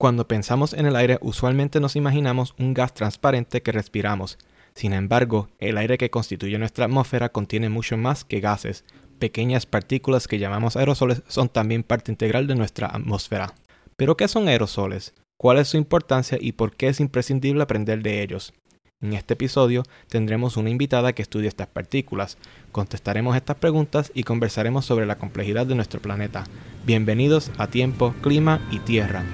Cuando pensamos en el aire, usualmente nos imaginamos un gas transparente que respiramos. Sin embargo, el aire que constituye nuestra atmósfera contiene mucho más que gases. Pequeñas partículas que llamamos aerosoles son también parte integral de nuestra atmósfera. Pero, ¿qué son aerosoles? ¿Cuál es su importancia y por qué es imprescindible aprender de ellos? En este episodio tendremos una invitada que estudia estas partículas, contestaremos estas preguntas y conversaremos sobre la complejidad de nuestro planeta. Bienvenidos a Tiempo, Clima y Tierra.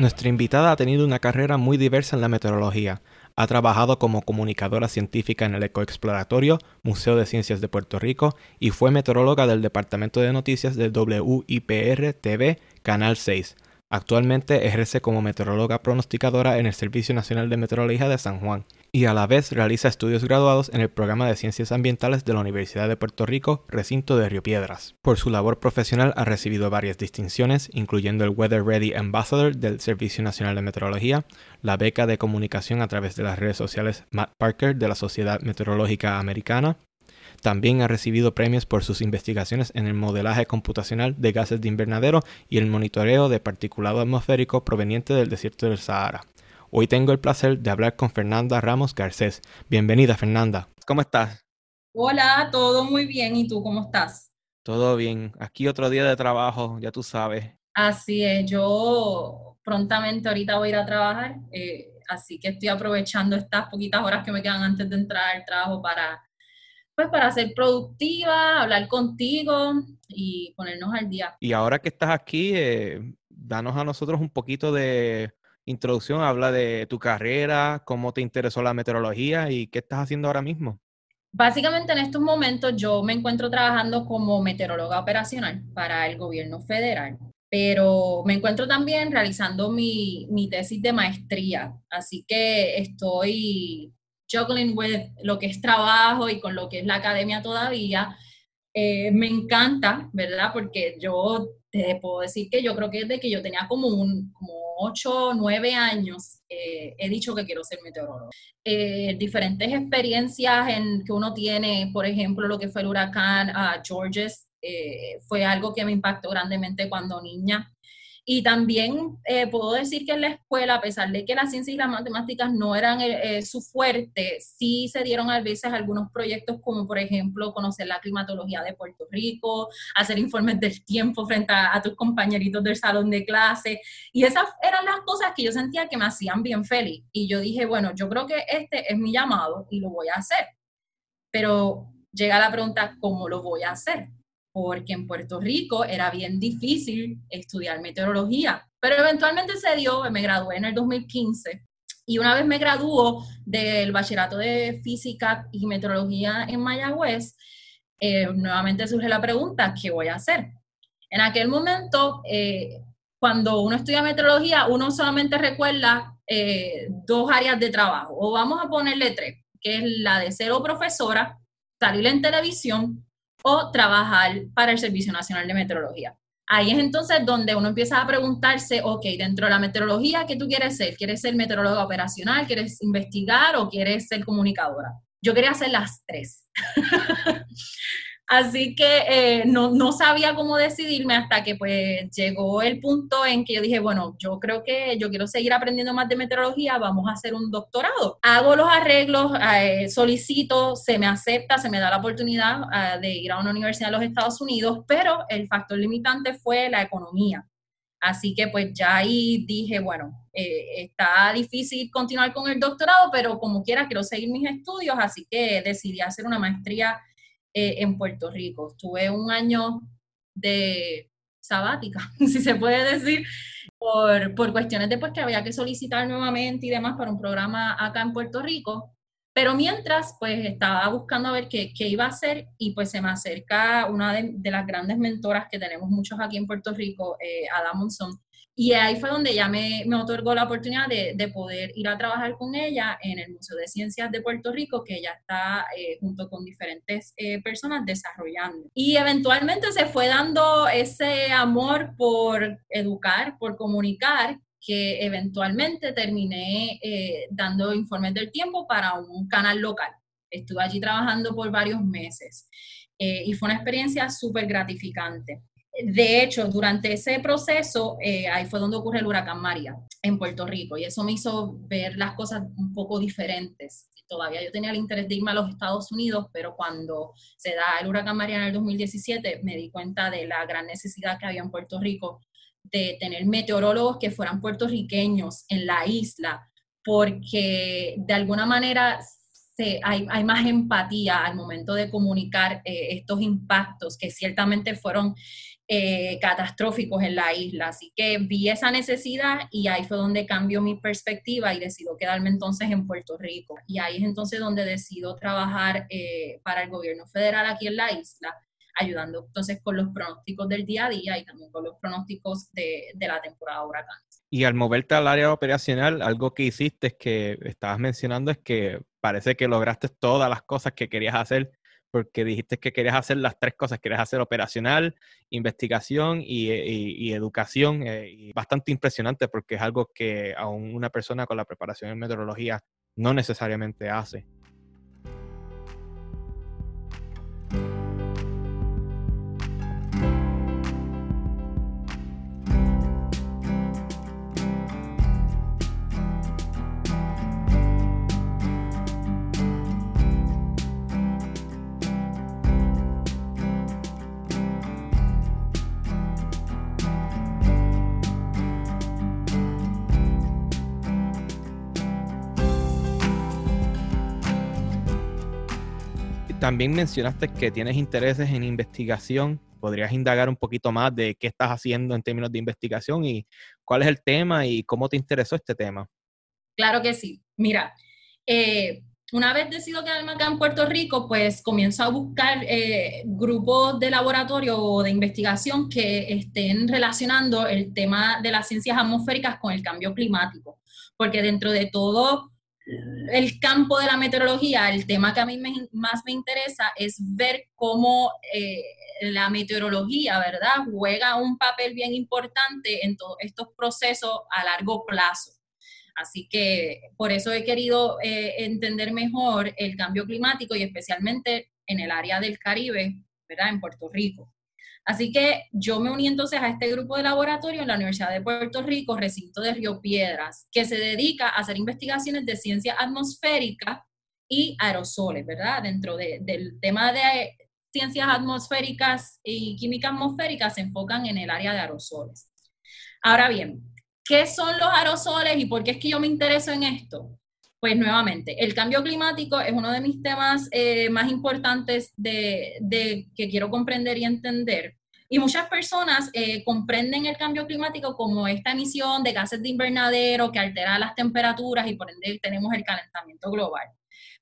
Nuestra invitada ha tenido una carrera muy diversa en la meteorología. Ha trabajado como comunicadora científica en el Ecoexploratorio, Museo de Ciencias de Puerto Rico y fue meteoróloga del Departamento de Noticias de WIPR TV, Canal 6. Actualmente ejerce como meteoróloga pronosticadora en el Servicio Nacional de Meteorología de San Juan y a la vez realiza estudios graduados en el programa de Ciencias Ambientales de la Universidad de Puerto Rico, recinto de Río Piedras. Por su labor profesional ha recibido varias distinciones, incluyendo el Weather Ready Ambassador del Servicio Nacional de Meteorología, la beca de comunicación a través de las redes sociales Matt Parker de la Sociedad Meteorológica Americana, también ha recibido premios por sus investigaciones en el modelaje computacional de gases de invernadero y el monitoreo de particulado atmosférico proveniente del desierto del Sahara. Hoy tengo el placer de hablar con Fernanda Ramos Garcés. Bienvenida, Fernanda. ¿Cómo estás? Hola, todo muy bien. ¿Y tú cómo estás? Todo bien. Aquí otro día de trabajo, ya tú sabes. Así es. Yo prontamente ahorita voy a ir a trabajar, eh, así que estoy aprovechando estas poquitas horas que me quedan antes de entrar al trabajo para, pues, para ser productiva, hablar contigo y ponernos al día. Y ahora que estás aquí, eh, danos a nosotros un poquito de introducción, habla de tu carrera, cómo te interesó la meteorología y qué estás haciendo ahora mismo. Básicamente en estos momentos yo me encuentro trabajando como meteoróloga operacional para el gobierno federal, pero me encuentro también realizando mi, mi tesis de maestría, así que estoy juggling with lo que es trabajo y con lo que es la academia todavía. Eh, me encanta, ¿verdad? Porque yo te puedo decir que yo creo que desde que yo tenía como un, como 8, 9 años, eh, he dicho que quiero ser meteorólogo. Eh, diferentes experiencias en, que uno tiene, por ejemplo, lo que fue el huracán uh, Georges, eh, fue algo que me impactó grandemente cuando niña. Y también eh, puedo decir que en la escuela, a pesar de que la ciencia y las matemáticas no eran eh, eh, su fuerte, sí se dieron a veces algunos proyectos como, por ejemplo, conocer la climatología de Puerto Rico, hacer informes del tiempo frente a, tus compañeritos del salón de clase. Y esas eran las cosas que yo sentía que me hacían bien feliz. Y yo dije, bueno, yo creo que este es mi llamado y lo voy a hacer. Pero llega la pregunta, ¿cómo lo voy a hacer? Porque en Puerto Rico era bien difícil estudiar meteorología, pero eventualmente se dio, me gradué en el 2015 y una vez me graduó del bachillerato de física y meteorología en Mayagüez, eh, nuevamente surge la pregunta, ¿qué voy a hacer? En aquel momento, eh, cuando uno estudia meteorología, uno solamente recuerda eh, dos áreas de trabajo, o vamos a ponerle tres, que es la de ser profesora, salir en televisión o trabajar para el Servicio Nacional de Meteorología. Ahí es entonces donde uno empieza a preguntarse, ok, dentro de la meteorología, ¿qué tú quieres ser? ¿Quieres ser meteoróloga operacional? ¿Quieres investigar o quieres ser comunicadora? Yo quería hacer las tres. Así que eh, no, no, sabía cómo decidirme hasta que pues llegó el punto en que yo dije, bueno, yo creo que yo quiero seguir aprendiendo más de meteorología, vamos a hacer un doctorado. Hago los arreglos, eh, solicito, se me acepta, se me da la oportunidad eh, de ir a una universidad de los Estados Unidos, pero el factor limitante fue la economía. Así que pues ya ahí dije, bueno, está difícil continuar con el doctorado, pero como quiera quiero seguir mis estudios, así que decidí hacer una maestría eh, en Puerto Rico. Estuve un año de sabática, si se puede decir, por, por cuestiones de pues, que había que solicitar nuevamente y demás para un programa acá en Puerto Rico. Pero mientras, pues estaba buscando a ver qué, qué iba a hacer y pues se me acerca una de, las grandes mentoras que tenemos muchos aquí en Puerto Rico, eh, Ada Y ahí fue donde ya me, me otorgó la oportunidad de, de, poder ir a trabajar con ella en el Museo de Ciencias de Puerto Rico, que ella está eh, junto con diferentes eh, personas desarrollando. Y eventualmente se fue dando ese amor por educar, por comunicar, que eventualmente terminé eh, dando informes del tiempo para un canal local. Estuve allí trabajando por varios meses y fue una experiencia súper gratificante. De hecho, durante ese proceso, eh, ahí fue donde ocurre el huracán María en Puerto Rico y eso me hizo ver las cosas un poco diferentes. Todavía yo tenía el interés de irme a los Estados Unidos, pero cuando se da el huracán María en el 2017, me di cuenta de la gran necesidad que había en Puerto Rico de tener meteorólogos que fueran puertorriqueños en la isla, porque de alguna manera hay, más empatía al momento de comunicar eh, estos impactos que ciertamente fueron eh, catastróficos en la isla. Así que vi esa necesidad y ahí fue donde cambió mi perspectiva y decido quedarme entonces en Puerto Rico. Y ahí es entonces donde decido trabajar eh, para el gobierno federal aquí en la isla, ayudando entonces con los pronósticos del día a día y también con los pronósticos de, de la temporada huracán. Y al moverte al área operacional, algo que hiciste es que estabas mencionando es que parece que lograste todas las cosas que querías hacer porque dijiste que querías hacer las tres cosas, querías hacer operacional, investigación y, educación. Eh, bastante impresionante porque es algo que aún una persona con la preparación en meteorología no necesariamente hace. También mencionaste que tienes intereses en investigación. ¿Podrías indagar un poquito más de qué estás haciendo en términos de investigación y cuál es el tema y cómo te interesó este tema? Claro que sí. Mira, eh, una vez decido quedarme acá en Puerto Rico, pues comienzo a buscar eh, grupos de laboratorio o de investigación que estén relacionando el tema de las ciencias atmosféricas con el cambio climático, porque dentro de todo el campo de la meteorología, el tema que a mí más me interesa es ver cómo eh, la meteorología, ¿verdad?, juega un papel bien importante en todos estos procesos a largo plazo. Así que por eso he querido eh, entender mejor el cambio climático y especialmente en el área del Caribe, ¿verdad?, en Puerto Rico. Así que yo me uní entonces a este grupo de laboratorio en la Universidad de Puerto Rico, recinto de Río Piedras, que se dedica a hacer investigaciones de ciencia atmosférica y aerosoles, ¿verdad? Dentro del tema de ciencias atmosféricas y química atmosférica se enfocan en el área de aerosoles. Ahora bien, ¿qué son los aerosoles y por qué es que yo me intereso en esto? Pues nuevamente, el cambio climático es uno de mis temas eh, más importantes de, que quiero comprender y entender. Y muchas personas eh, comprenden el cambio climático como esta emisión de gases de invernadero que altera las temperaturas y por ende tenemos el calentamiento global.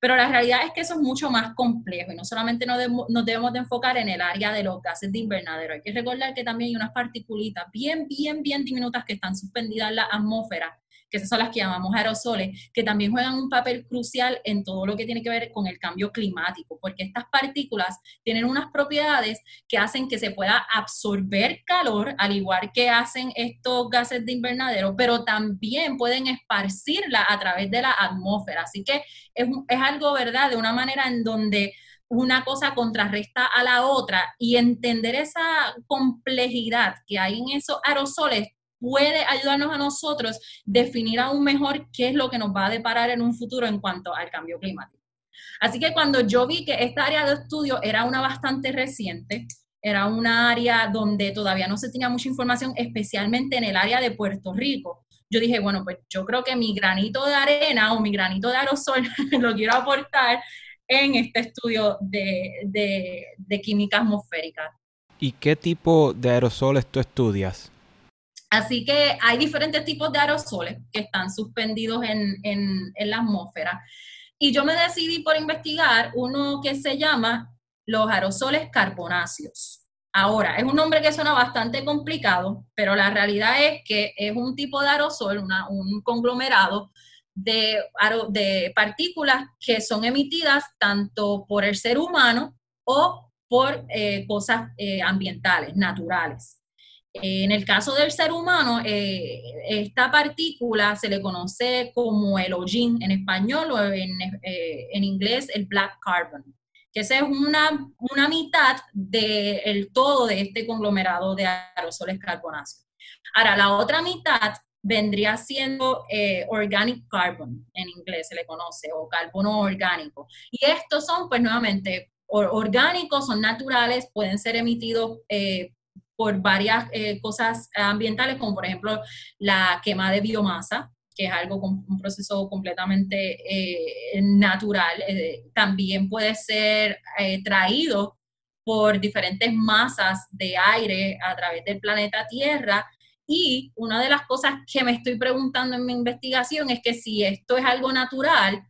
Pero la realidad es que eso es mucho más complejo y no solamente nos, nos, debemos de enfocar en el área de los gases de invernadero. Hay que recordar que también hay unas particulitas bien, bien, bien diminutas que están suspendidas en la atmósfera que esas son las que llamamos aerosoles, que también juegan un papel crucial en todo lo que tiene que ver con el cambio climático, porque estas partículas tienen unas propiedades que hacen que se pueda absorber calor, al igual que hacen estos gases de invernadero, pero también pueden esparcirla a través de la atmósfera. Así que es, algo, ¿verdad?, de una manera en donde una cosa contrarresta a la otra y entender esa complejidad que hay en esos aerosoles puede ayudarnos a nosotros definir aún mejor qué es lo que nos va a deparar en un futuro en cuanto al cambio climático. Así que cuando yo vi que esta área de estudio era una bastante reciente, era una área donde todavía no se tenía mucha información, especialmente en el área de Puerto Rico, yo dije, bueno, pues yo creo que mi granito de arena o mi granito de aerosol lo quiero aportar en este estudio de, química atmosférica. ¿Y qué tipo de aerosoles tú estudias? Así que hay diferentes tipos de aerosoles que están suspendidos en, en, la atmósfera. Y yo me decidí por investigar uno que se llama los aerosoles carbonáceos. Ahora, es un nombre que suena bastante complicado, pero la realidad es que es un tipo de aerosol, un conglomerado de, de partículas que son emitidas tanto por el ser humano o por eh, cosas eh, ambientales, naturales. En el caso del ser humano, eh, esta partícula se le conoce como el hollín en español o en, en inglés el black carbon, que esa es una, una mitad del todo de este conglomerado de aerosoles carbonáceos. Ahora, la otra mitad vendría siendo eh, organic carbon, en inglés se le conoce, o carbono orgánico. Y estos son, pues nuevamente, orgánicos, son naturales, pueden ser emitidos eh, por varias eh, cosas ambientales, como por ejemplo la quema de biomasa, que es algo un proceso completamente natural. también puede ser traído por diferentes masas de aire a través del planeta Tierra y una de las cosas que me estoy preguntando en mi investigación es que si esto es algo natural,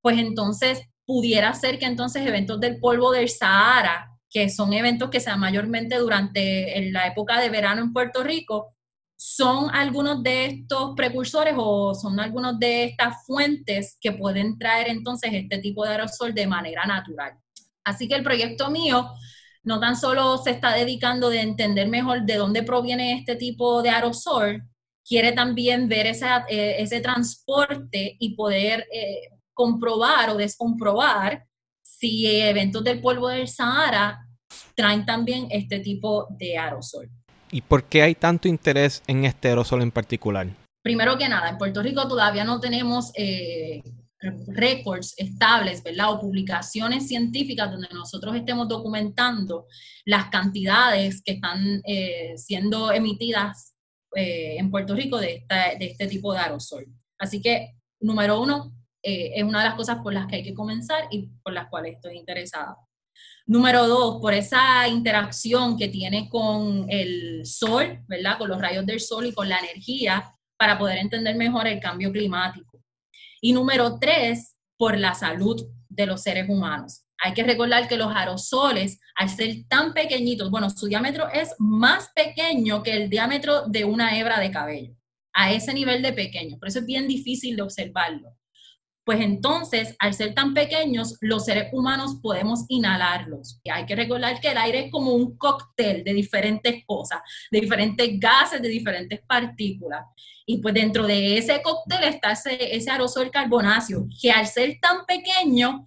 pues entonces pudiera ser que entonces eventos del polvo del Sahara, que son eventos que se dan mayormente durante la época de verano en Puerto Rico, son algunos de estos precursores o son algunos de estas fuentes que pueden traer entonces este tipo de aerosol de manera natural. Así que el proyecto mío no tan solo se está dedicando de entender mejor de dónde proviene este tipo de aerosol, quiere también ver eh, ese transporte y poder eh, comprobar o descomprobar si eventos del polvo del Sahara traen también este tipo de aerosol. ¿Y por qué hay tanto interés en este aerosol en particular? Primero que nada, en Puerto Rico todavía no tenemos eh, récords estables, ¿verdad? O publicaciones científicas donde nosotros estemos documentando las cantidades que están eh, siendo emitidas eh, en Puerto Rico de, de, este tipo de aerosol. Así que, número uno, eh, es una de las cosas por las que hay que comenzar y por las cuales estoy interesada. Número dos, por esa interacción que tiene con el sol, ¿verdad? Con los rayos del sol y con la energía para poder entender mejor el cambio climático. Y número tres, por la salud de los seres humanos. Hay que recordar que los aerosoles, al ser tan pequeñitos, bueno, su diámetro es más pequeño que el diámetro de una hebra de cabello, a ese nivel de pequeño. Por eso es bien difícil de observarlo pues entonces, al ser tan pequeños, los seres humanos podemos inhalarlos. Y hay que recordar que el aire es como un cóctel de diferentes cosas, de diferentes gases, de diferentes partículas. Y pues dentro de ese cóctel está ese, ese aerosol carbonáceo, que al ser tan pequeño,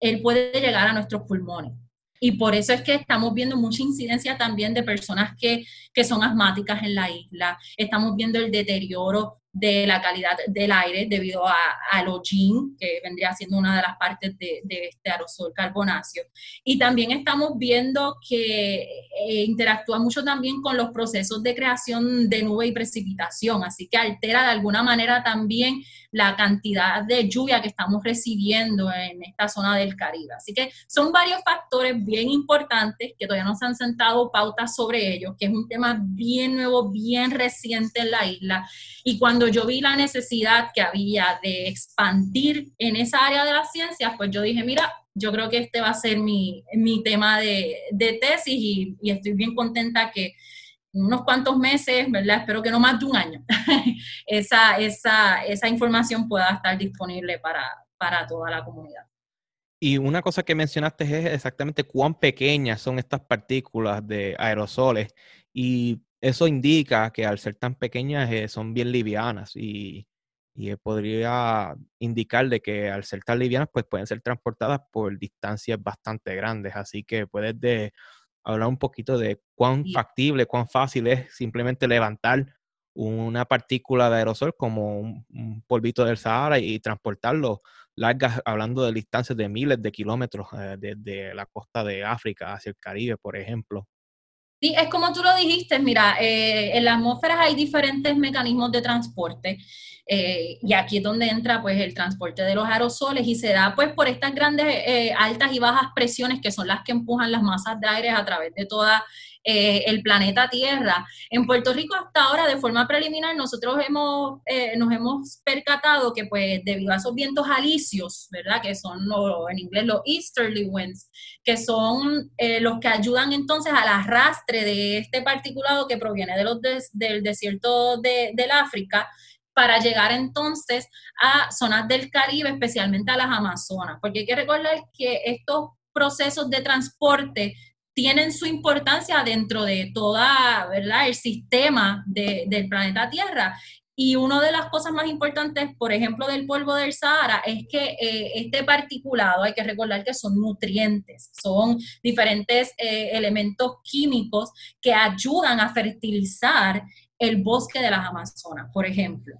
él puede llegar a nuestros pulmones. Y por eso es que estamos viendo mucha incidencia también de personas que, que son asmáticas en la isla. Estamos viendo el deterioro de la calidad del aire debido a, al hollín, que vendría siendo una de las partes de, este aerosol carbonáceo. Y también estamos viendo que eh, interactúa mucho también con los procesos de creación de nube y precipitación, así que altera de alguna manera también la cantidad de lluvia que estamos recibiendo en esta zona del Caribe. Así que son varios factores bien importantes que todavía no se han sentado pautas sobre ellos, que es un tema bien nuevo, bien reciente en la isla. Y cuando yo vi la necesidad que había de expandir en esa área de las ciencias, pues yo dije, mira, yo creo que este va a ser mi, mi tema de, de tesis y, y estoy bien contenta que unos cuantos meses, ¿verdad? Espero que no más de un año, esa, esa, esa información pueda estar disponible para, para toda la comunidad. Y una cosa que mencionaste es exactamente cuán pequeñas son estas partículas de aerosoles y eso indica que al ser tan pequeñas eh, son bien livianas y, y podría indicar de que al ser tan livianas pues pueden ser transportadas por distancias bastante grandes, así que puedes de hablar un poquito de cuán factible, cuán fácil es simplemente levantar una partícula de aerosol como un, polvito del Sahara y, transportarlo largas, hablando de distancias de miles de kilómetros eh, desde la costa de África hacia el Caribe, por ejemplo. Sí, es como tú lo dijiste, mira, eh, en las atmósferas hay diferentes mecanismos de transporte eh, y aquí es donde entra pues el transporte de los aerosoles y se da pues por estas grandes eh, altas y bajas presiones que son las que empujan las masas de aire a través de toda eh, el planeta Tierra. En Puerto Rico hasta ahora, de forma preliminar, nosotros hemos, eh, nos hemos percatado que pues debido a esos vientos alisios, ¿verdad? Que son en inglés los easterly winds, que son eh, los que ayudan entonces al arrastre de este particulado que proviene de los del desierto de, del África, para llegar entonces a zonas del Caribe, especialmente a las Amazonas, porque hay que recordar que estos procesos de transporte tienen su importancia dentro de toda, ¿verdad?, el sistema del planeta Tierra. Y una de las cosas más importantes, por ejemplo, del polvo del Sahara, es que eh, este particulado, hay que recordar que son nutrientes, son diferentes eh, elementos químicos que ayudan a fertilizar el bosque de las Amazonas, por ejemplo.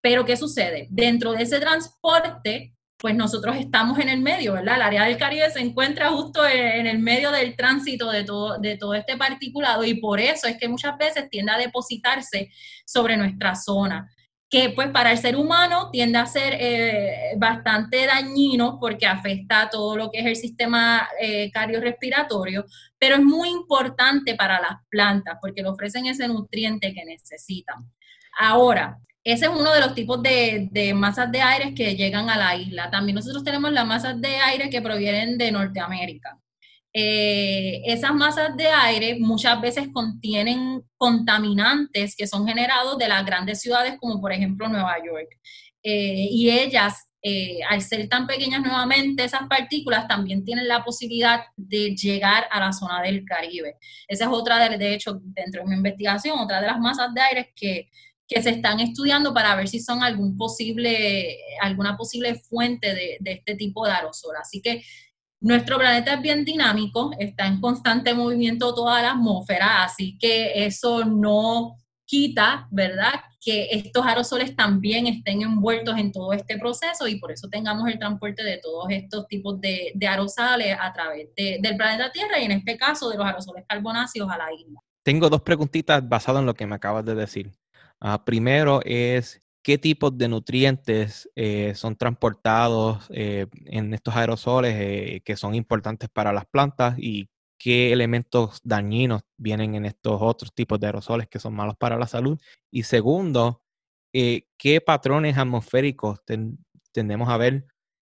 Pero, ¿qué sucede? Dentro de ese transporte, pues nosotros estamos en el medio, ¿verdad? El área del Caribe se encuentra justo en el medio del tránsito de todo, de todo este particulado y por eso es que muchas veces tiende a depositarse sobre nuestra zona que pues para el ser humano tiende a ser eh, bastante dañino porque afecta todo lo que es el sistema eh, cardiorrespiratorio, pero es muy importante para las plantas porque le ofrecen ese nutriente que necesitan. Ahora, ese es uno de los tipos de, masas de aire que llegan a la isla. También nosotros tenemos las masas de aire que provienen de Norteamérica. Eh, esas masas de aire muchas veces contienen contaminantes que son generados de las grandes ciudades como por ejemplo Nueva York. Eh, y ellas, eh, al ser tan pequeñas nuevamente, esas partículas también tienen la posibilidad de llegar a la zona del Caribe. Esa es otra, de, de hecho, dentro de mi investigación, otra de las masas de aire que que se están estudiando para ver si son algún posible, alguna posible fuente de, este tipo de aerosol. Así que nuestro planeta es bien dinámico, está en constante movimiento toda la atmósfera, así que eso no quita, ¿verdad?, que estos aerosoles también estén envueltos en todo este proceso y por eso tengamos el transporte de todos estos tipos de, aerosoles a través del planeta Tierra y en este caso de los aerosoles carbonáceos a la isla. Tengo dos preguntitas basadas en lo que me acabas de decir. Ah, primero es qué tipos de nutrientes eh, son transportados eh, en estos aerosoles eh, que son importantes para las plantas y qué elementos dañinos vienen en estos otros tipos de aerosoles que son malos para la salud. Y segundo, qué patrones atmosféricos tendemos a ver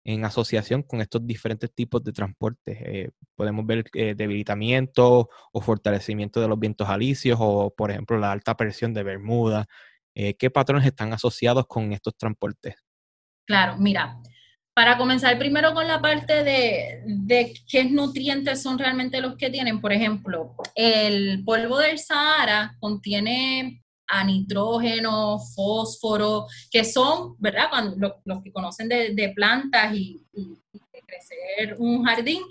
en asociación con estos diferentes tipos de transporte. podemos ver debilitamiento o fortalecimiento de los vientos alisios o, por ejemplo, la alta presión de Bermuda. Eh, ¿Qué patrones están asociados con estos transportes? Claro, mira, para comenzar primero con la parte de, qué nutrientes son realmente los que tienen, por ejemplo, el polvo del Sahara contiene a nitrógeno, fósforo, que son, ¿verdad? Cuando, los, que conocen de, plantas y, de crecer un jardín,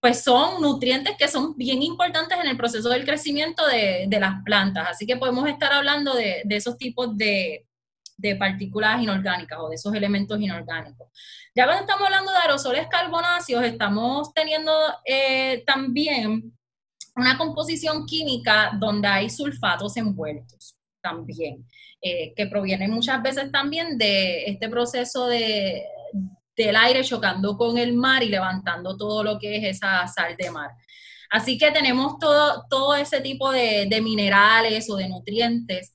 pues son nutrientes que son bien importantes en el proceso del crecimiento de, las plantas. Así que podemos estar hablando de, esos tipos de, partículas inorgánicas o de esos elementos inorgánicos. Ya cuando estamos hablando de aerosoles carbonáceos, estamos teniendo eh, también una composición química donde hay sulfatos envueltos también, eh, que provienen muchas veces también de este proceso de, del aire chocando con el mar y levantando todo lo que es esa sal de mar. Así que tenemos todo, todo ese tipo de, minerales o de nutrientes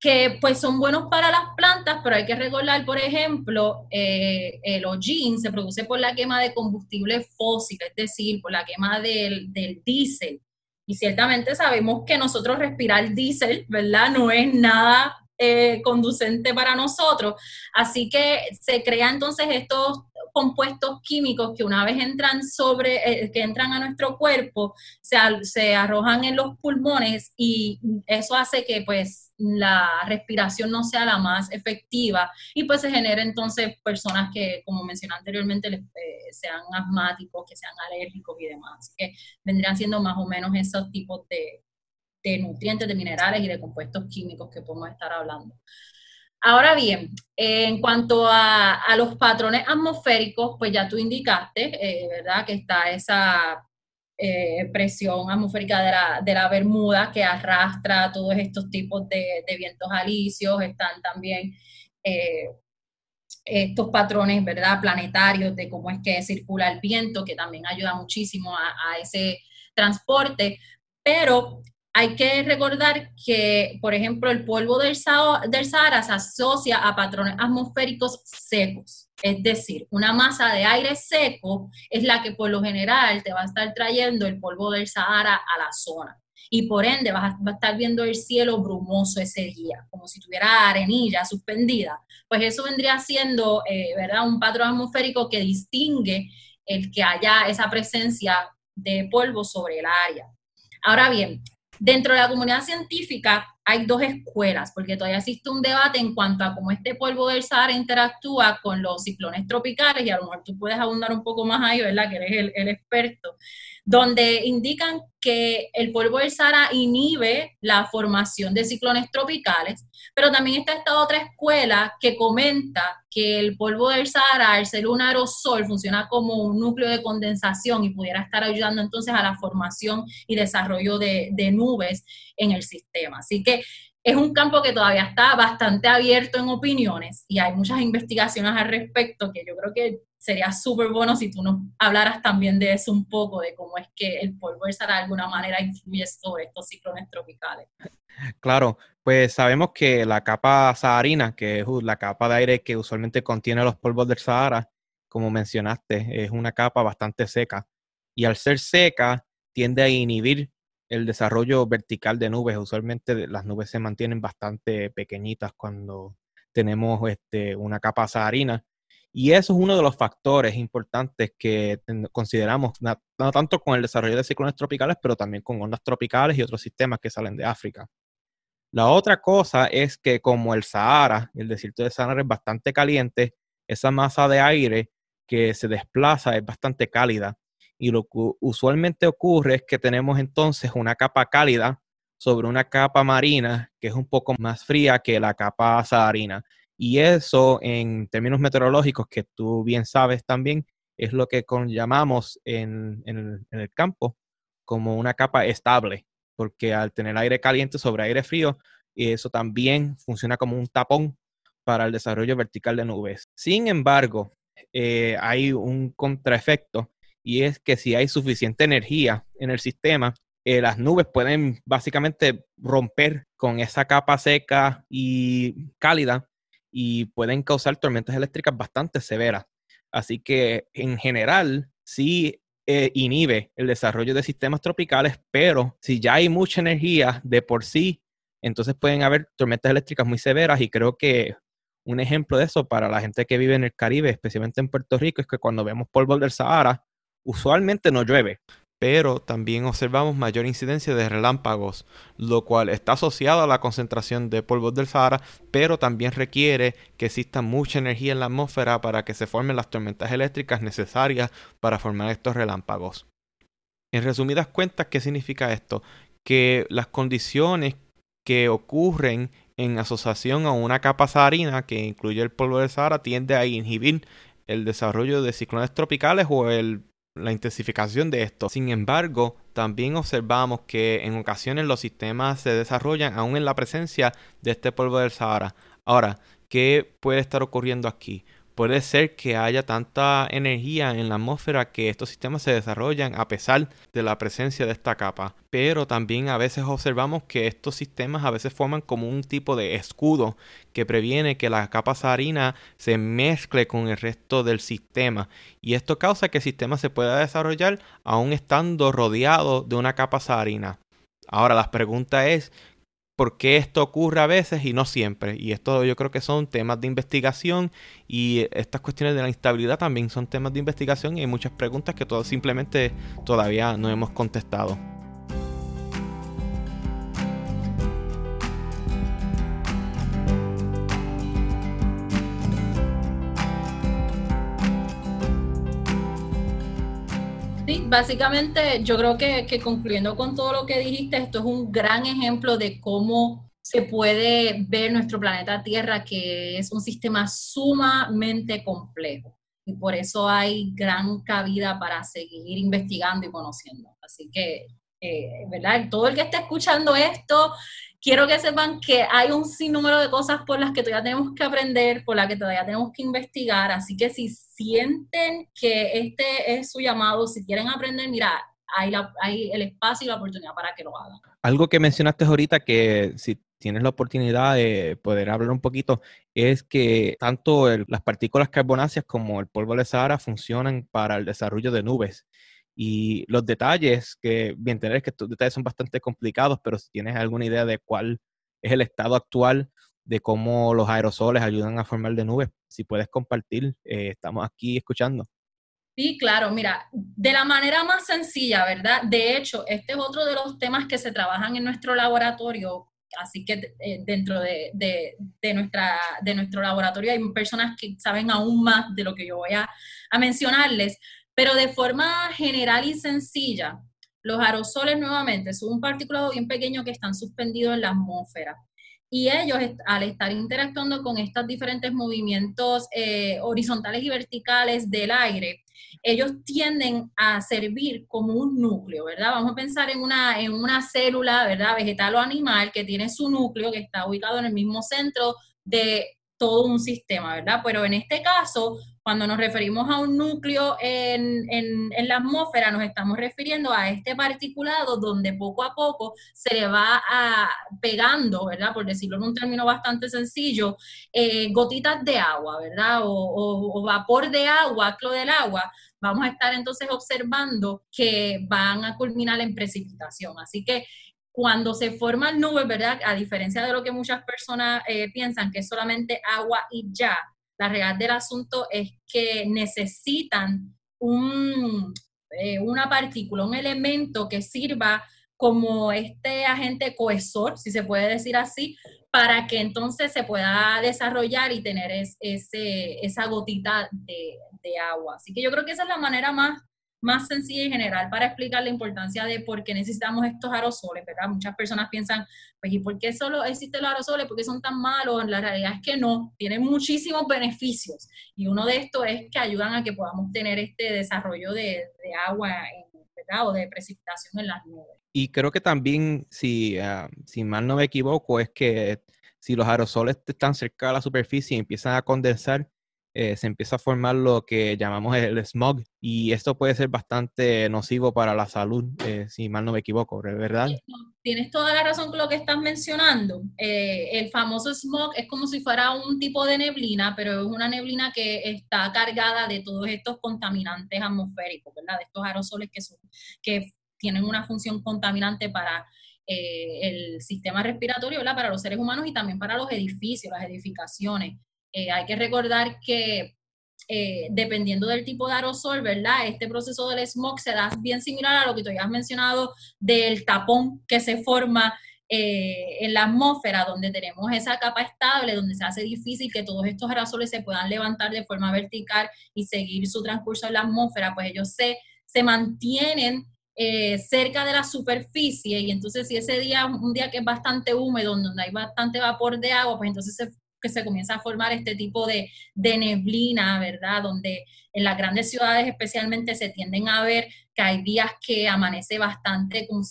que pues son buenos para las plantas, pero hay que recordar, por ejemplo, eh, el hollín se produce por la quema de combustible fósil, es decir, por la quema del, del diésel. Y ciertamente sabemos que nosotros respirar diésel, ¿verdad? No es nada eh, conducente para nosotros. Así que se crean entonces estos compuestos químicos que una vez entran sobre, eh, que entran a nuestro cuerpo, se, se, arrojan en los pulmones y eso hace que pues la respiración no sea la más efectiva y pues se genere entonces personas que, como mencioné anteriormente, eh, sean asmáticos, que sean alérgicos y demás. Así que vendrían siendo más o menos esos tipos de, de nutrientes, de minerales y de compuestos químicos que podemos estar hablando. Ahora bien, en cuanto a, los patrones atmosféricos, pues ya tú indicaste, eh, ¿verdad? Que está esa eh, presión atmosférica de la, de la, Bermuda que arrastra todos estos tipos de, vientos alisios, están también eh, estos patrones, ¿verdad? Planetarios de cómo es que circula el viento, que también ayuda muchísimo a, a ese transporte, pero hay que recordar que, por ejemplo, el polvo del, del Sahara se asocia a patrones atmosféricos secos. Es decir, una masa de aire seco es la que por lo general te va a estar trayendo el polvo del Sahara a la zona. Y por ende vas a, estar viendo el cielo brumoso ese día, como si tuviera arenilla suspendida. Pues eso vendría siendo, eh, ¿verdad? Un patrón atmosférico que distingue el que haya esa presencia de polvo sobre el área. Ahora bien, Dentro de la comunidad científica hay dos escuelas, porque todavía existe un debate en cuanto a cómo este polvo del Sahara interactúa con los ciclones tropicales, y a lo mejor tú puedes abundar un poco más ahí, ¿verdad? Que eres el, experto, donde indican que el polvo del Sahara inhibe la formación de ciclones tropicales, pero también está esta otra escuela que comenta que el polvo del Sahara, al ser un aerosol, funciona como un núcleo de condensación y pudiera estar ayudando entonces a la formación y desarrollo de, de nubes en el sistema. Así que es un campo que todavía está bastante abierto en opiniones y hay muchas investigaciones al respecto que yo creo que sería súper bueno si tú nos hablaras también de eso un poco, de cómo es que el polvo Sahara de alguna manera influye sobre estos ciclones tropicales. Claro, pues sabemos que la capa saharina, que es la capa de aire que usualmente contiene los polvos del Sahara, como mencionaste, es una capa bastante seca. Y al ser seca, tiende a inhibir el desarrollo vertical de nubes. Usualmente las nubes se mantienen bastante pequeñitas cuando tenemos este, una capa saharina. Y eso es uno de los factores importantes que consideramos, no tanto con el desarrollo de ciclones tropicales, pero también con ondas tropicales y otros sistemas que salen de África. La otra cosa es que como el Sahara, el desierto de Sahara es bastante caliente, esa masa de aire que se desplaza es bastante cálida y lo que usualmente ocurre es que tenemos entonces una capa cálida sobre una capa marina que es un poco más fría que la capa saharina. Y eso en términos meteorológicos, que tú bien sabes también, es lo que llamamos en, en, el, campo como una capa estable, porque al tener aire caliente sobre aire frío, eso también funciona como un tapón para el desarrollo vertical de nubes. Sin embargo, eh, hay un contraefecto y es que si hay suficiente energía en el sistema, eh, las nubes pueden básicamente romper con esa capa seca y cálida y pueden causar tormentas eléctricas bastante severas. Así que en general sí eh, inhibe el desarrollo de sistemas tropicales, pero si ya hay mucha energía de por sí, entonces pueden haber tormentas eléctricas muy severas y creo que un ejemplo de eso para la gente que vive en el Caribe, especialmente en Puerto Rico, es que cuando vemos polvo del Sahara, usualmente no llueve, pero también observamos mayor incidencia de relámpagos, lo cual está asociado a la concentración de polvos del Sahara, pero también requiere que exista mucha energía en la atmósfera para que se formen las tormentas eléctricas necesarias para formar estos relámpagos. En resumidas cuentas, ¿qué significa esto? Que las condiciones que ocurren en asociación a una capa saharina que incluye el polvo del Sahara tiende a inhibir el desarrollo de ciclones tropicales o el la intensificación de esto. Sin embargo, también observamos que en ocasiones los sistemas se desarrollan aún en la presencia de este polvo del Sahara. Ahora, ¿qué puede estar ocurriendo aquí? Puede ser que haya tanta energía en la atmósfera que estos sistemas se desarrollan a pesar de la presencia de esta capa. Pero también a veces observamos que estos sistemas a veces forman como un tipo de escudo que previene que la capa saharina se mezcle con el resto del sistema. Y esto causa que el sistema se pueda desarrollar aún estando rodeado de una capa saharina. Ahora la pregunta es, por qué esto ocurre a veces y no siempre. Y esto yo creo que son temas de investigación y estas cuestiones de la instabilidad también son temas de investigación y hay muchas preguntas que todos simplemente todavía no hemos contestado. Básicamente yo creo que, concluyendo con todo lo que dijiste, esto es un gran ejemplo de cómo se puede ver nuestro planeta Tierra, que es un sistema sumamente complejo. Y por eso hay gran cabida para seguir investigando y conociendo. Así que, eh, ¿verdad? Todo el que esté escuchando esto, quiero que sepan que hay un sinnúmero de cosas por las que todavía tenemos que aprender, por las que todavía tenemos que investigar. Así que si sienten que este es su llamado, si quieren aprender, mira, hay, la, hay el espacio y la oportunidad para que lo hagan. Algo que mencionaste ahorita que si tienes la oportunidad de poder hablar un poquito, es que tanto las partículas carbonáceas como el polvo de Sahara funcionan para el desarrollo de nubes. Y los detalles, que bien tener que estos detalles son bastante complicados, pero si tienes alguna idea de cuál es el estado actual de cómo los aerosoles ayudan a formar de nubes, si puedes compartir, eh, estamos aquí escuchando. Sí, claro, mira, de la manera más sencilla, ¿verdad? De hecho, este es otro de los temas que se trabajan en nuestro laboratorio Así que eh, dentro de, nuestra, de nuestro laboratorio hay personas que saben aún más de lo que yo voy a, mencionarles, pero de forma general y sencilla, los aerosoles nuevamente son un particulado bien pequeño que están suspendidos en la atmósfera. Y ellos, al estar interactuando con estos diferentes movimientos eh, horizontales y verticales del aire, ellos tienden a servir como un núcleo, ¿verdad? Vamos a pensar en una, en una célula, ¿verdad? Vegetal o animal que tiene su núcleo que está ubicado en el mismo centro de todo un sistema, ¿verdad? Pero en este caso, cuando nos referimos a un núcleo en, la atmósfera, nos estamos refiriendo a este particulado donde poco a poco se le va a, pegando, ¿verdad? Por decirlo en un término bastante sencillo, eh, gotitas de agua, ¿verdad? O, vapor de agua, clo del agua. Vamos a estar entonces observando que van a culminar en precipitación. Así que cuando se forman nubes, ¿verdad? A diferencia de lo que muchas personas eh, piensan que es solamente agua y ya, la realidad del asunto es que necesitan un, eh, una partícula, un elemento que sirva como este agente cohesor, si se puede decir así, para que entonces se pueda desarrollar y tener ese, esa gotita de, de agua. Así que yo creo que esa es la manera más más sencilla y general para explicar la importancia de por qué necesitamos estos aerosoles, ¿verdad? Muchas personas piensan, pues, ¿y por qué solo existen los aerosoles? ¿Por qué son tan malos? La realidad es que no, tienen muchísimos beneficios y uno de estos es que ayudan a que podamos tener este desarrollo de, agua, ¿verdad? O de precipitación en las nubes. Y creo que también, si, uh, si mal no me equivoco, es que si los aerosoles están cerca de la superficie y empiezan a condensar, eh, se empieza a formar lo que llamamos el smog y esto puede ser bastante nocivo para la salud, eh, si mal no me equivoco, ¿verdad? Tienes toda la razón con lo que estás mencionando. Eh, el famoso smog es como si fuera un tipo de neblina, pero es una neblina que está cargada de todos estos contaminantes atmosféricos, ¿verdad? De estos aerosoles que, son, que tienen una función contaminante para el sistema respiratorio, ¿verdad? Para los seres humanos y también para los edificios, las edificaciones. Eh, hay que recordar que eh, dependiendo del tipo de aerosol, ¿verdad? Este proceso del smog se da bien similar a lo que tú ya has mencionado del tapón que se forma eh, en la atmósfera, donde tenemos esa capa estable, donde se hace difícil que todos estos aerosoles se puedan levantar de forma vertical y seguir su transcurso en la atmósfera, pues ellos se, se mantienen cerca de la superficie y entonces si ese día, un día que es bastante húmedo, donde hay bastante vapor de agua, pues entonces se que se comienza a formar este tipo de, neblina, ¿verdad? Donde en las grandes ciudades especialmente se tienden a ver que hay días que amanece bastante como,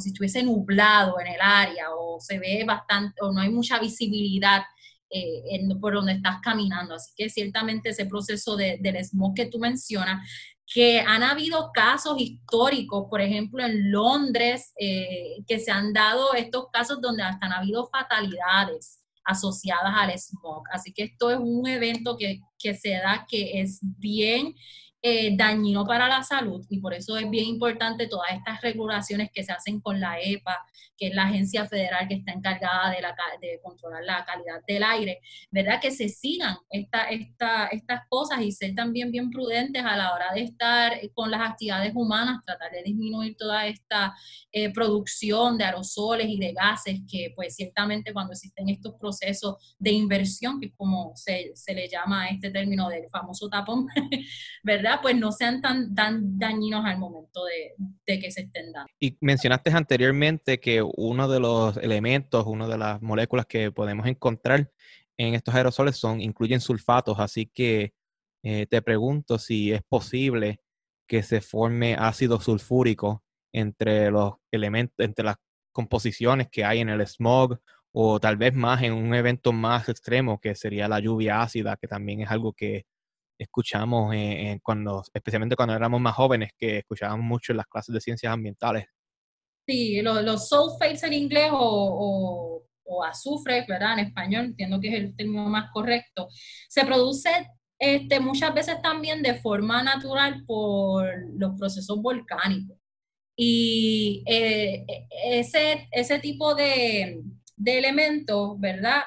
si estuviese nublado en el área o se ve bastante o no hay mucha visibilidad eh, por donde estás caminando. Así que ciertamente ese proceso del smog que tú mencionas, que han habido casos históricos, por ejemplo en Londres, eh, que se han dado estos casos donde hasta han habido fatalidades asociadas al smog. Así que esto es un evento que, que se da que es bien eh, dañino para la salud y por eso es bien importante todas estas regulaciones que se hacen con la EPA, que es la agencia federal que está encargada de, la, de controlar la calidad del aire, ¿verdad? Que se sigan esta, esta, estas cosas y ser también bien prudentes a la hora de estar con las actividades humanas, tratar de disminuir toda esta eh, producción de aerosoles y de gases que pues ciertamente cuando existen estos procesos de inversión, que es como se, se le llama a este término del famoso tapón, ¿verdad? Pues no sean tan, tan dañinos al momento de, que se estén dando. Y mencionaste anteriormente que uno de los elementos, una de las moléculas que podemos encontrar en estos aerosoles son, incluyen sulfatos, así que eh, te pregunto si es posible que se forme ácido sulfúrico entre los elementos, entre las composiciones que hay en el smog o tal vez más en un evento más extremo que sería la lluvia ácida, que también es algo que escuchamos cuando, especialmente cuando éramos más jóvenes, que escuchábamos mucho en las clases de ciencias ambientales. Sí, los, los sulfates en inglés o, o, azufre, ¿verdad? En español, entiendo que es el término más correcto. Se produce este, muchas veces también de forma natural por los procesos volcánicos. Y eh, ese, ese tipo de, de elementos, ¿verdad?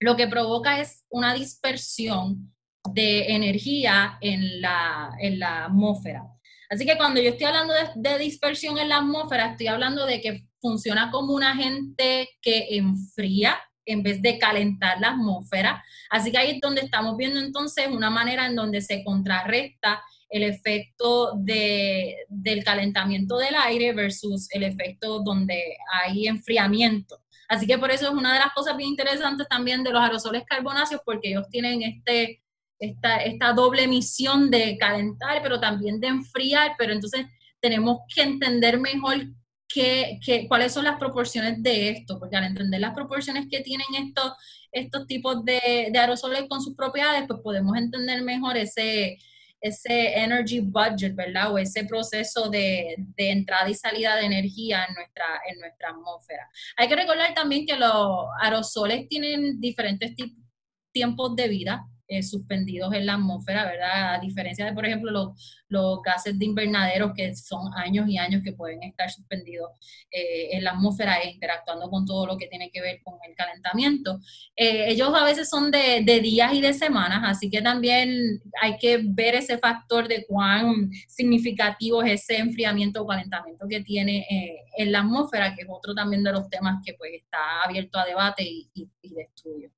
Lo que provoca es una dispersión de energía en la, en la atmósfera. Así que cuando yo estoy hablando de, dispersión en la atmósfera, estoy hablando de que funciona como un agente que enfría en vez de calentar la atmósfera. Así que ahí es donde estamos viendo entonces una manera en donde se contrarresta el efecto de, del calentamiento del aire versus el efecto donde hay enfriamiento. Así que por eso es una de las cosas bien interesantes también de los aerosoles carbonáceos, porque ellos tienen este esta, esta doble misión de calentar, pero también de enfriar, pero entonces tenemos que entender mejor qué, qué, cuáles son las proporciones de esto, porque al entender las proporciones que tienen estos, estos tipos de, de aerosoles con sus propiedades, pues podemos entender mejor ese, ese energy budget, ¿verdad? O ese proceso de, de, entrada y salida de energía en nuestra, en nuestra atmósfera. Hay que recordar también que los aerosoles tienen diferentes tiempos de vida. Eh, suspendidos en la atmósfera, ¿verdad? A diferencia de, por ejemplo, los, los gases de invernadero, que son años y años que pueden estar suspendidos eh, en la atmósfera e interactuando con todo lo que tiene que ver con el calentamiento. Eh, ellos a veces son de, de, días y de semanas, así que también hay que ver ese factor de cuán significativo es ese enfriamiento o calentamiento que tiene en la atmósfera, que es otro también de los temas que pues está abierto a debate y, y de estudio.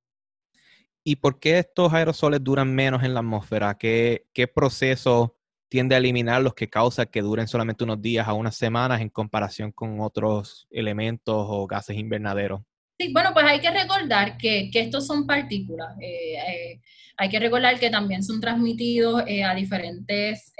¿Y por qué estos aerosoles duran menos en la atmósfera? ¿Qué, proceso tiende a eliminar los que causa que duren solamente unos días a unas semanas en comparación con otros elementos o gases invernaderos? Sí, bueno, pues hay que recordar que, que estos son partículas. Eh, eh, hay que recordar que también son transmitidos eh, a diferentes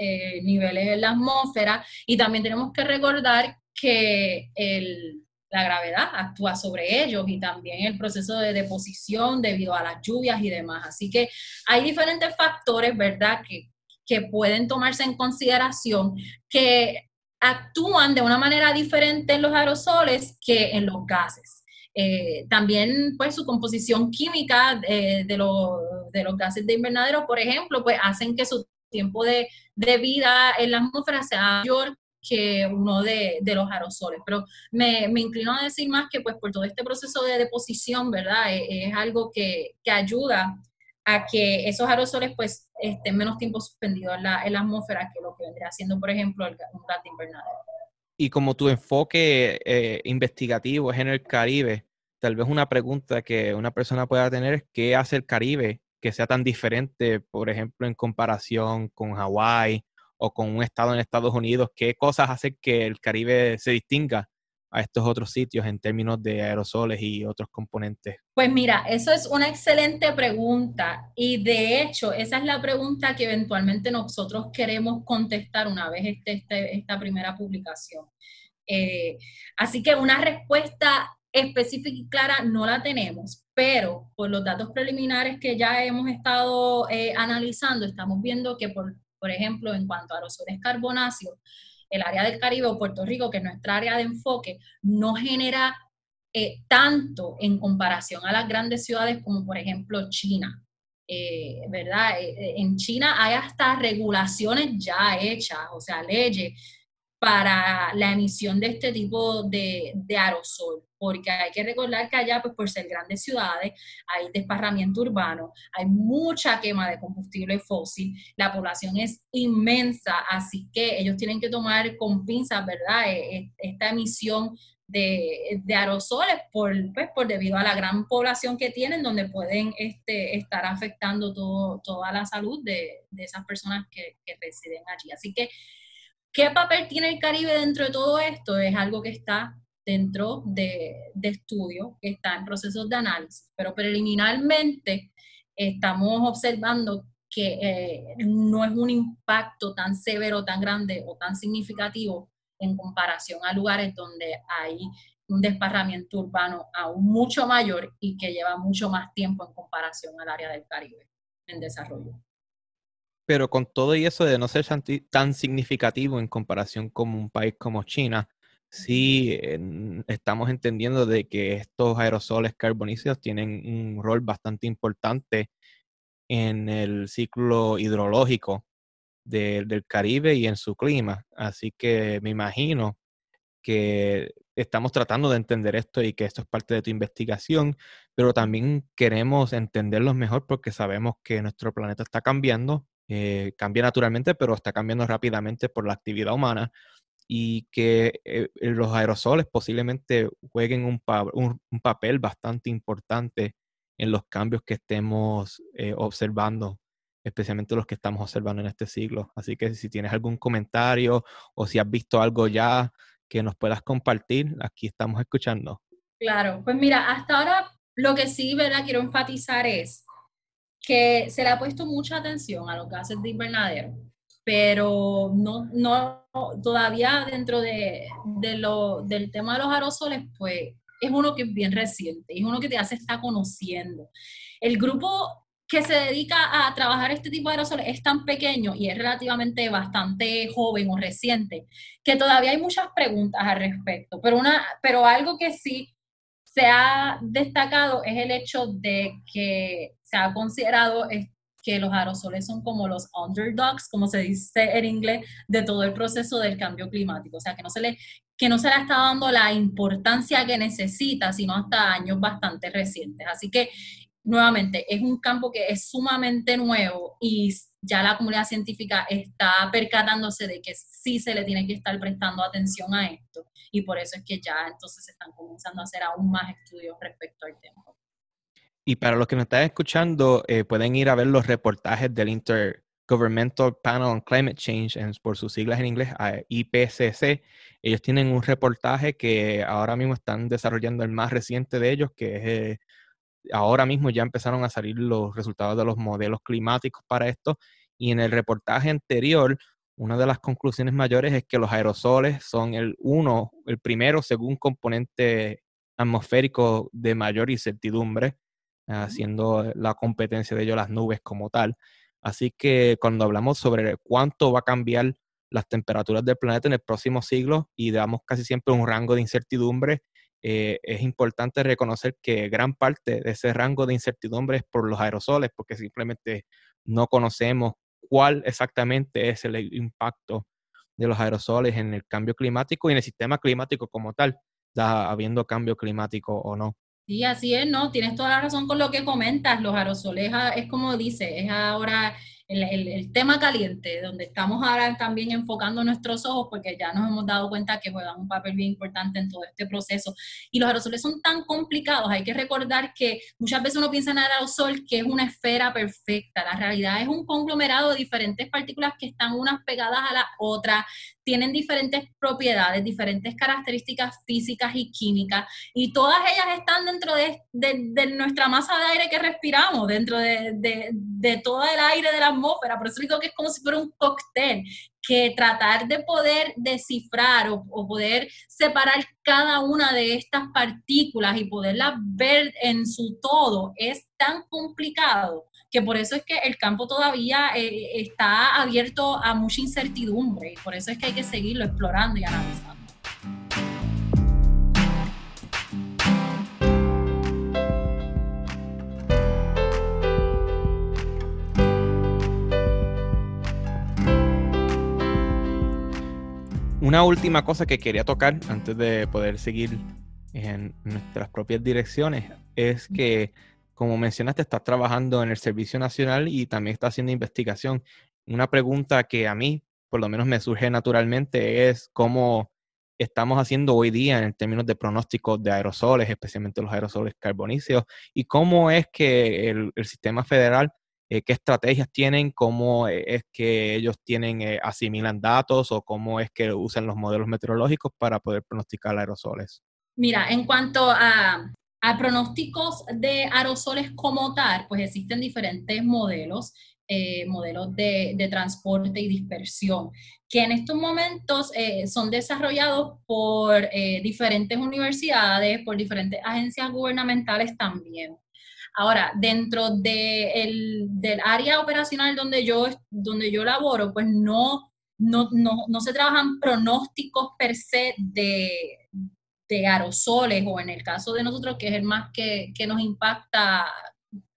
niveles en la atmósfera y también tenemos que recordar que el, la gravedad actúa sobre ellos y también el proceso de deposición debido a las lluvias y demás. Así que hay diferentes factores, ¿verdad?, que, que pueden tomarse en consideración que actúan de una manera diferente en los aerosoles que en los gases. Eh, también, pues, su composición química eh, de, de, los gases de invernadero, por ejemplo, pues, hacen que su tiempo de, de vida en la atmósfera sea mayor que uno de, los aerosoles. Pero me, inclino a decir más que pues por todo este proceso de deposición, ¿verdad? E, es, algo que, ayuda a que esos aerosoles pues estén menos tiempo suspendidos en la, atmósfera que lo que vendría siendo, por ejemplo, el, un gas de invernadero. Y como tu enfoque eh, investigativo es en el Caribe, tal vez una pregunta que una persona pueda tener es qué hace el Caribe que sea tan diferente, por ejemplo, en comparación con Hawái o con un estado en Estados Unidos? ¿Qué cosas hacen que el Caribe se distinga a estos otros sitios en términos de aerosoles y otros componentes? Pues mira, eso es una excelente pregunta y de hecho esa es la pregunta que eventualmente nosotros queremos contestar una vez esté este, esta primera publicación. Eh, así que una respuesta específica y clara no la tenemos, pero por los datos preliminares que ya hemos estado eh, analizando, estamos viendo que por por ejemplo, en cuanto a aerosoles carbonáceos, el área del Caribe o Puerto Rico, que es nuestra área de enfoque, no genera eh, tanto en comparación a las grandes ciudades como por ejemplo China. Eh, ¿Verdad? Eh, en China hay hasta regulaciones ya hechas, o sea, leyes para la emisión de este tipo de, de, aerosol, porque hay que recordar que allá, pues por ser grandes ciudades, hay desparramiento urbano, hay mucha quema de combustible fósil, la población es inmensa, así que ellos tienen que tomar con pinzas, ¿verdad?, e, e, esta emisión de, de, aerosoles por, pues, por debido a la gran población que tienen, donde pueden este, estar afectando todo, toda la salud de, de esas personas que, que residen allí. Así que ¿Qué papel tiene el Caribe dentro de todo esto? Es algo que está dentro de, estudio, que está en procesos de análisis, pero preliminarmente estamos observando que eh, no es un impacto tan severo, tan grande o tan significativo en comparación a lugares donde hay un desparramiento urbano aún mucho mayor y que lleva mucho más tiempo en comparación al área del Caribe en desarrollo. Pero con todo y eso de no ser tan significativo en comparación con un país como China, sí estamos entendiendo de que estos aerosoles carboníceos tienen un rol bastante importante en el ciclo hidrológico del Caribe y en su clima. Así que me imagino que estamos tratando de entender esto y que esto es parte de tu investigación, pero también queremos entenderlos mejor porque sabemos que nuestro planeta está cambiando, eh, cambia naturalmente, pero está cambiando rápidamente por la actividad humana y que eh, los aerosoles posiblemente jueguen un, un, papel bastante importante en los cambios que estemos eh, observando, especialmente los que estamos observando en este siglo. Así que si tienes algún comentario o si has visto algo ya que nos puedas compartir, aquí estamos escuchando. Claro, pues mira, hasta ahora lo que sí, ¿verdad? Quiero enfatizar es que se le ha puesto mucha atención a los gases de invernadero pero no, no todavía dentro de, de lo, del tema de los aerosoles, pues es uno que es bien reciente, es uno que ya se está conociendo. El grupo que se dedica a trabajar este tipo de aerosoles es tan pequeño y es relativamente bastante joven o reciente, que todavía hay muchas preguntas al respecto, pero, una, pero algo que sí se ha destacado es el hecho de que se ha considerado que los aerosoles son como los underdogs, como se dice en inglés, de todo el proceso del cambio climático. O sea, que no se le, que no se le está dando la importancia que necesita, sino hasta años bastante recientes. Así que, nuevamente, es un campo que es sumamente nuevo y ya la comunidad científica está percatándose de que sí se le tiene que estar prestando atención a esto. Y por eso es que ya entonces se están comenzando a hacer aún más estudios respecto al tema. Y para los que nos están escuchando, eh, pueden ir a ver los reportajes del Intergovernmental Panel on Climate Change, por sus siglas en inglés, IPCC. Ellos tienen un reportaje que ahora mismo están desarrollando el más reciente de ellos, que es, eh, ahora mismo ya empezaron a salir los resultados de los modelos climáticos para esto. Y en el reportaje anterior, una de las conclusiones mayores es que los aerosoles son el uno, el primero, según componente atmosférico de mayor incertidumbre haciendo la competencia de ellos las nubes como tal. Así que cuando hablamos sobre cuánto va a cambiar las temperaturas del planeta en el próximo siglo y damos casi siempre un rango de incertidumbre, eh, es importante reconocer que gran parte de ese rango de incertidumbre es por los aerosoles, porque simplemente no conocemos cuál exactamente es el impacto de los aerosoles en el cambio climático y en el sistema climático como tal, habiendo cambio climático o no. Sí, así es, ¿no? Tienes toda la razón con lo que comentas. Los aerosoles ah, es como dice, es ahora el, tema caliente, donde estamos ahora también enfocando nuestros ojos, porque ya nos hemos dado cuenta que juegan un papel bien importante en todo este proceso. Y los aerosoles son tan complicados, hay que recordar que muchas veces uno piensa en aerosol que es una esfera perfecta, la realidad es un conglomerado de diferentes partículas que están unas pegadas a la otra, tienen diferentes propiedades, diferentes características físicas y químicas, y todas ellas están dentro de, nuestra masa de aire que respiramos, dentro de, de todo el aire de la atmósfera. Por eso digo que es como si fuera un cóctel, que tratar de poder descifrar o, poder separar cada una de estas partículas y poderlas ver en su todo es tan complicado que por eso es que el campo todavía eh, está abierto a mucha incertidumbre y por eso es que hay que seguirlo explorando y analizando. Una última cosa que quería tocar antes de poder seguir en nuestras propias direcciones es que como mencionaste, estás trabajando en el Servicio Nacional y también estás haciendo investigación. Una pregunta que a mí, por lo menos, me surge naturalmente es cómo estamos haciendo hoy día en términos de pronósticos de aerosoles, especialmente los aerosoles carboníceos, y cómo es que el, sistema federal, eh, qué estrategias tienen, cómo es que ellos tienen, eh, asimilan datos o cómo es que usan los modelos meteorológicos para poder pronosticar aerosoles. Mira, en cuanto a pronósticos de aerosoles como tal, pues existen diferentes modelos, eh, modelos de, transporte y dispersión, que en estos momentos son desarrollados por diferentes universidades, por diferentes agencias gubernamentales también. Ahora, dentro de del área operacional donde yo, donde yo laboro, pues no, no, no, se trabajan pronósticos per se de, de aerosoles o en el caso de nosotros, que es el más que, que nos impacta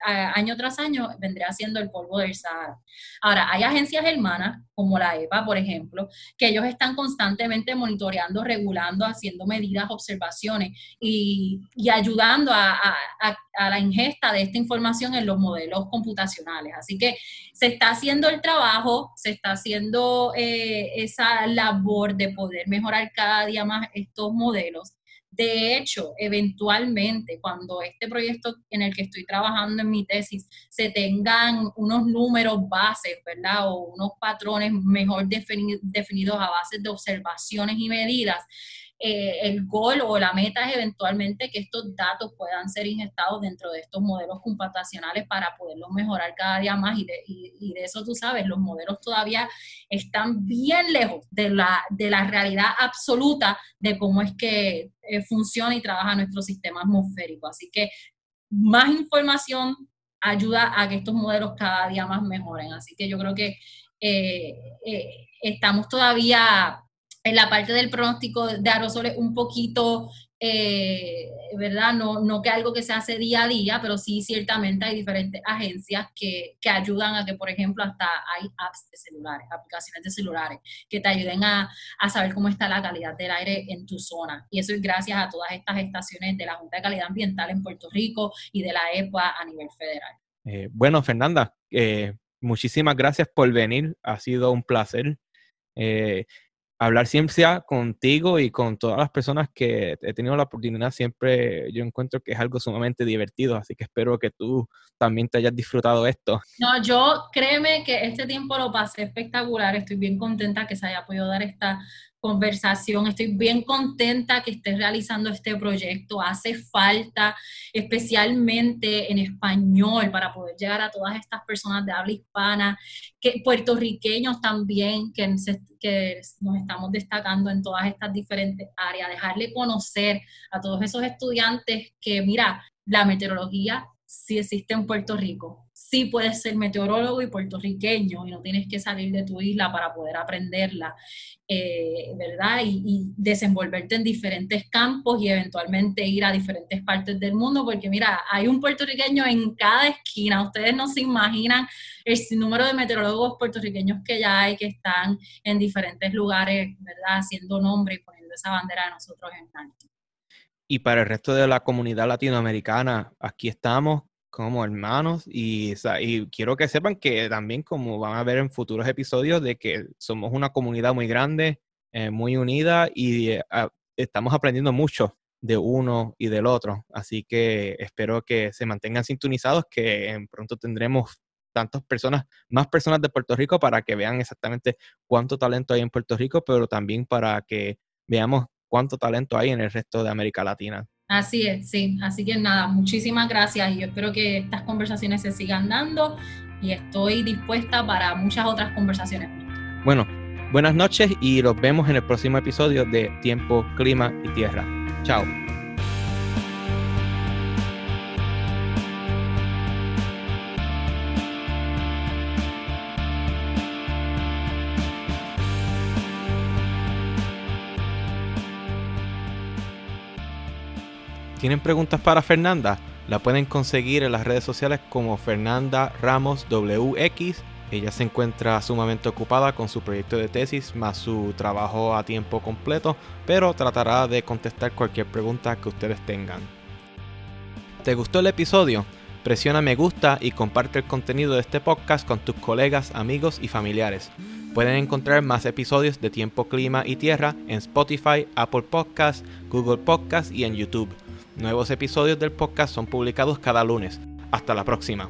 año tras año vendría siendo el polvo del Sahara. Ahora, hay agencias hermanas, como la EPA, por ejemplo, que ellos están constantemente monitoreando, regulando, haciendo medidas, observaciones y, ayudando a, la ingesta de esta información en los modelos computacionales. Así que se está haciendo el trabajo, se está haciendo eh, esa labor de poder mejorar cada día más estos modelos de hecho, eventualmente, cuando este proyecto en el que estoy trabajando en mi tesis se tengan unos números bases, ¿verdad? O unos patrones mejor definidos a base de observaciones y medidas, eh, el gol o la meta es eventualmente que estos datos puedan ser ingestados dentro de estos modelos computacionales para poderlos mejorar cada día más y de, eso tú sabes, los modelos todavía están bien lejos de la, de la realidad absoluta de cómo es que eh, funciona y trabaja nuestro sistema atmosférico. Así que más información ayuda a que estos modelos cada día más mejoren. Así que yo creo que eh, estamos todavía en la parte del pronóstico de aerosoles un poquito, eh, ¿verdad? No, no que algo que se hace día a día, pero sí ciertamente hay diferentes agencias que, que, ayudan a que, por ejemplo, hasta hay apps de celulares, aplicaciones de celulares, que te ayuden a, a, saber cómo está la calidad del aire en tu zona. Y eso es gracias a todas estas estaciones de la Junta de Calidad Ambiental en Puerto Rico y de la EPA a nivel federal. Eh, bueno, Fernanda, eh, muchísimas gracias por venir. Ha sido un placer. Eh, hablar ciencia contigo y con todas las personas que he tenido la oportunidad, siempre yo encuentro que es algo sumamente divertido, así que espero que tú también te hayas disfrutado esto. No, yo créeme que este tiempo lo pasé espectacular, estoy bien contenta que se haya podido dar esta conversación. Estoy bien contenta que estés realizando este proyecto. Hace falta, especialmente en español, para poder llegar a todas estas personas de habla hispana, que puertorriqueños también, que, que nos estamos destacando en todas estas diferentes áreas. Dejarle conocer a todos esos estudiantes que, mira, la meteorología sí existe en Puerto Rico sí puedes ser meteorólogo y puertorriqueño y no tienes que salir de tu isla para poder aprenderla, eh, ¿verdad? Y, desenvolverte en diferentes campos y eventualmente ir a diferentes partes del mundo, porque mira, hay un puertorriqueño en cada esquina, ustedes no se imaginan el número de meteorólogos puertorriqueños que ya hay, que están en diferentes lugares, ¿verdad? Haciendo nombre y poniendo esa bandera de nosotros en alto. Y para el resto de la comunidad latinoamericana, aquí estamos como hermanos y, y, quiero que sepan que también como van a ver en futuros episodios de que somos una comunidad muy grande, eh, muy unida y eh, estamos aprendiendo mucho de uno y del otro. Así que espero que se mantengan sintonizados, que pronto tendremos tantas personas, más personas de Puerto Rico para que vean exactamente cuánto talento hay en Puerto Rico, pero también para que veamos cuánto talento hay en el resto de América Latina. Así es, sí. Así que nada, muchísimas gracias y yo espero que estas conversaciones se sigan dando y estoy dispuesta para muchas otras conversaciones. Bueno, buenas noches y nos vemos en el próximo episodio de Tiempo, Clima y Tierra. Chao. ¿Tienen preguntas para Fernanda? La pueden conseguir en las redes sociales como Fernanda Ramos WX. Ella se encuentra sumamente ocupada con su proyecto de tesis más su trabajo a tiempo completo, pero tratará de contestar cualquier pregunta que ustedes tengan. ¿Te gustó el episodio? Presiona me gusta y comparte el contenido de este podcast con tus colegas, amigos y familiares. Pueden encontrar más episodios de Tiempo, Clima y Tierra en Spotify, Apple Podcasts, Google Podcasts y en YouTube. Nuevos episodios del podcast son publicados cada lunes. Hasta la próxima.